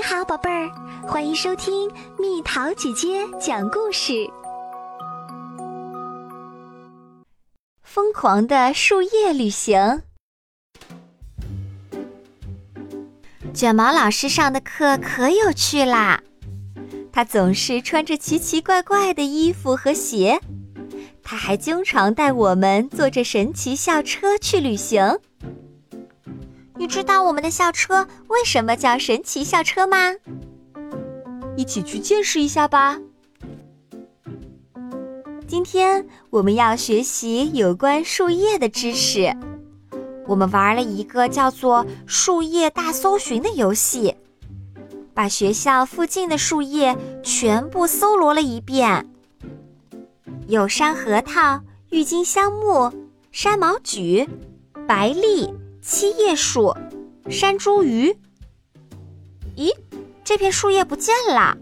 你好，宝贝儿，欢迎收听蜜桃姐姐讲故事。疯狂的树叶旅行。卷毛老师上的课可有趣啦！他总是穿着奇奇怪怪的衣服和鞋，他还经常带我们坐着神奇校车去旅行。你知道我们的校车为什么叫神奇校车吗？一起去见识一下吧。今天我们要学习有关树叶的知识。我们玩了一个叫做“树叶大搜寻”的游戏，把学校附近的树叶全部搜罗了一遍。有山核桃、郁金香木、山毛榉、白栎。七叶树，山茱萸。咦，这片树叶不见了。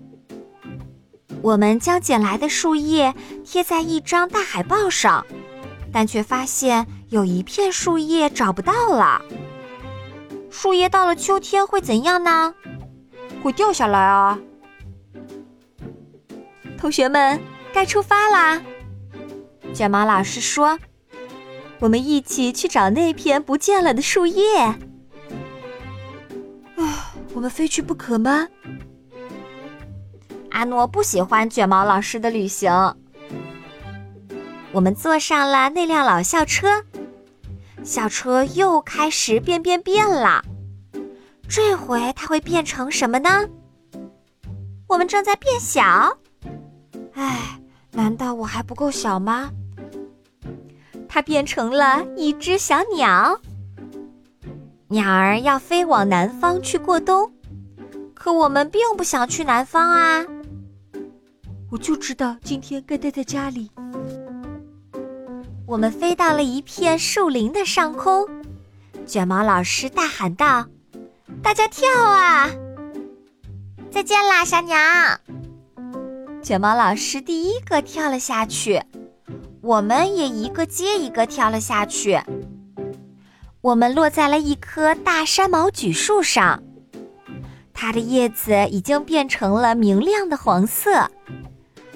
我们将捡来的树叶贴在一张大海报上，但却发现有一片树叶找不到了。树叶到了秋天会怎样呢？会掉下来啊！同学们，该出发啦！卷毛老师说。我们一起去找那片不见了的树叶。啊，我们非去不可吗？阿诺不喜欢卷毛老师的旅行。我们坐上了那辆老校车，校车又开始变变变了。这回它会变成什么呢？我们正在变小。唉，难道我还不够小吗？它变成了一只小鸟，鸟儿要飞往南方去过冬，可我们并不想去南方啊！我就知道今天该待在家里。我们飞到了一片树林的上空，卷毛老师大喊道：“大家跳啊！”再见啦，小鸟！卷毛老师第一个跳了下去。我们也一个接一个跳了下去。我们落在了一棵大山毛榉树上，它的叶子已经变成了明亮的黄色。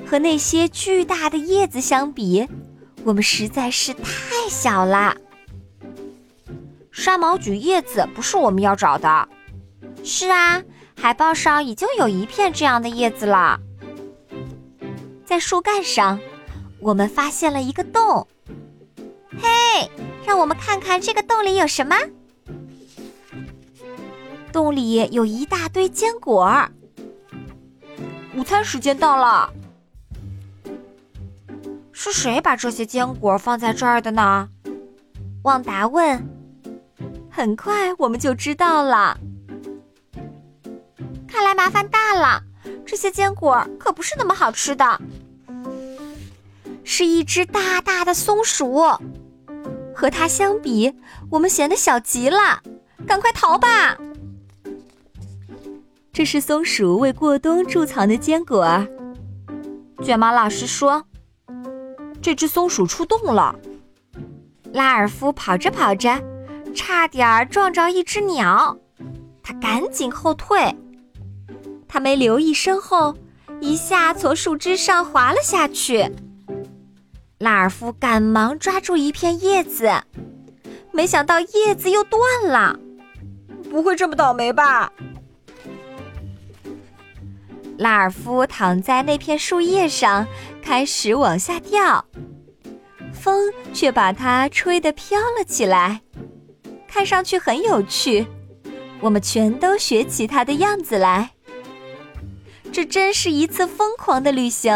和那些巨大的叶子相比，我们实在是太小了。山毛榉叶子不是我们要找的。是啊，海报上已经有一片这样的叶子了，在树干上。我们发现了一个洞，嘿，让我们看看这个洞里有什么。洞里有一大堆坚果。午餐时间到了，是谁把这些坚果放在这儿的呢？旺达问。很快我们就知道了。看来麻烦大了，这些坚果可不是那么好吃的。是一只大大的松鼠，和它相比，我们显得小极了。赶快逃吧！这是松鼠为过冬贮藏的坚果。卷毛老师说：“这只松鼠出洞了。”拉尔夫跑着跑着，差点儿撞着一只鸟，他赶紧后退。他没留意身后，一下从树枝上滑了下去。拉尔夫赶忙抓住一片叶子，没想到叶子又断了。不会这么倒霉吧？拉尔夫躺在那片树叶上，开始往下掉，风却把它吹得飘了起来，看上去很有趣。我们全都学起它的样子来。这真是一次疯狂的旅行。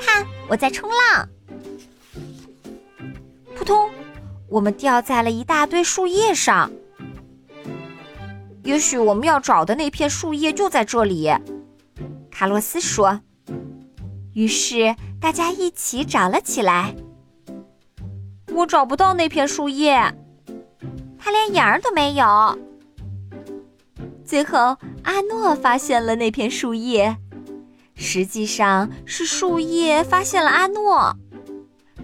看，我在冲浪。扑通！我们掉在了一大堆树叶上。也许我们要找的那片树叶就在这里，卡洛斯说。于是大家一起找了起来。我找不到那片树叶，它连影儿都没有。最后，阿诺发现了那片树叶，实际上是树叶发现了阿诺。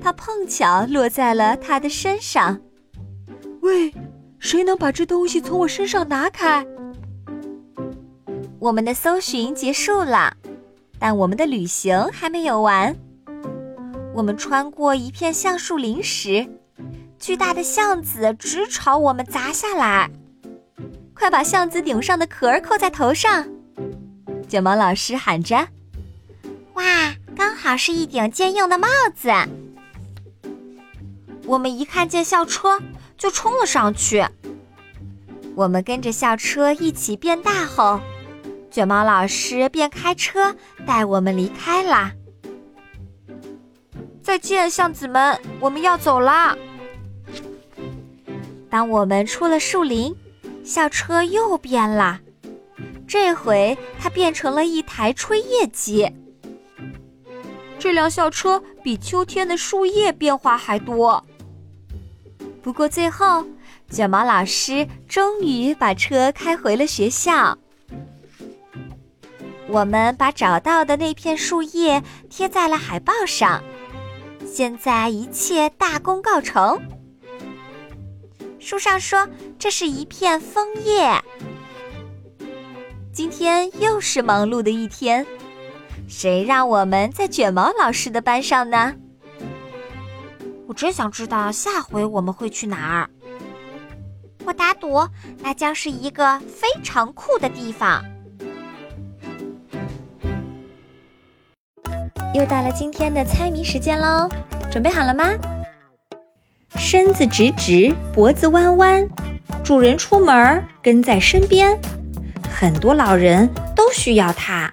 它碰巧落在了他的身上。喂，谁能把这东西从我身上拿开？我们的搜寻结束了，但我们的旅行还没有完。我们穿过一片橡树林时，巨大的橡子直朝我们砸下来。快把橡子顶上的壳扣在头上！卷毛老师喊着：“哇，刚好是一顶兼用的帽子！”我们一看见校车，就冲了上去。我们跟着校车一起变大后，卷毛老师便开车带我们离开啦。再见，橡子们，我们要走啦。当我们出了树林，校车又变了，这回它变成了一台吹叶机。这辆校车比秋天的树叶变化还多。不过最后。卷毛老师终于把车开回了学校。我们把找到的那片树叶贴在了海报上，现在一切大功告成。书上说这是一片枫叶。今天又是忙碌的一天，谁让我们在卷毛老师的班上呢？我真想知道下回我们会去哪儿。我打赌，那将是一个非常酷的地方。又到了今天的猜谜时间喽，准备好了吗？身子直直，脖子弯弯，主人出门跟在身边，很多老人都需要它。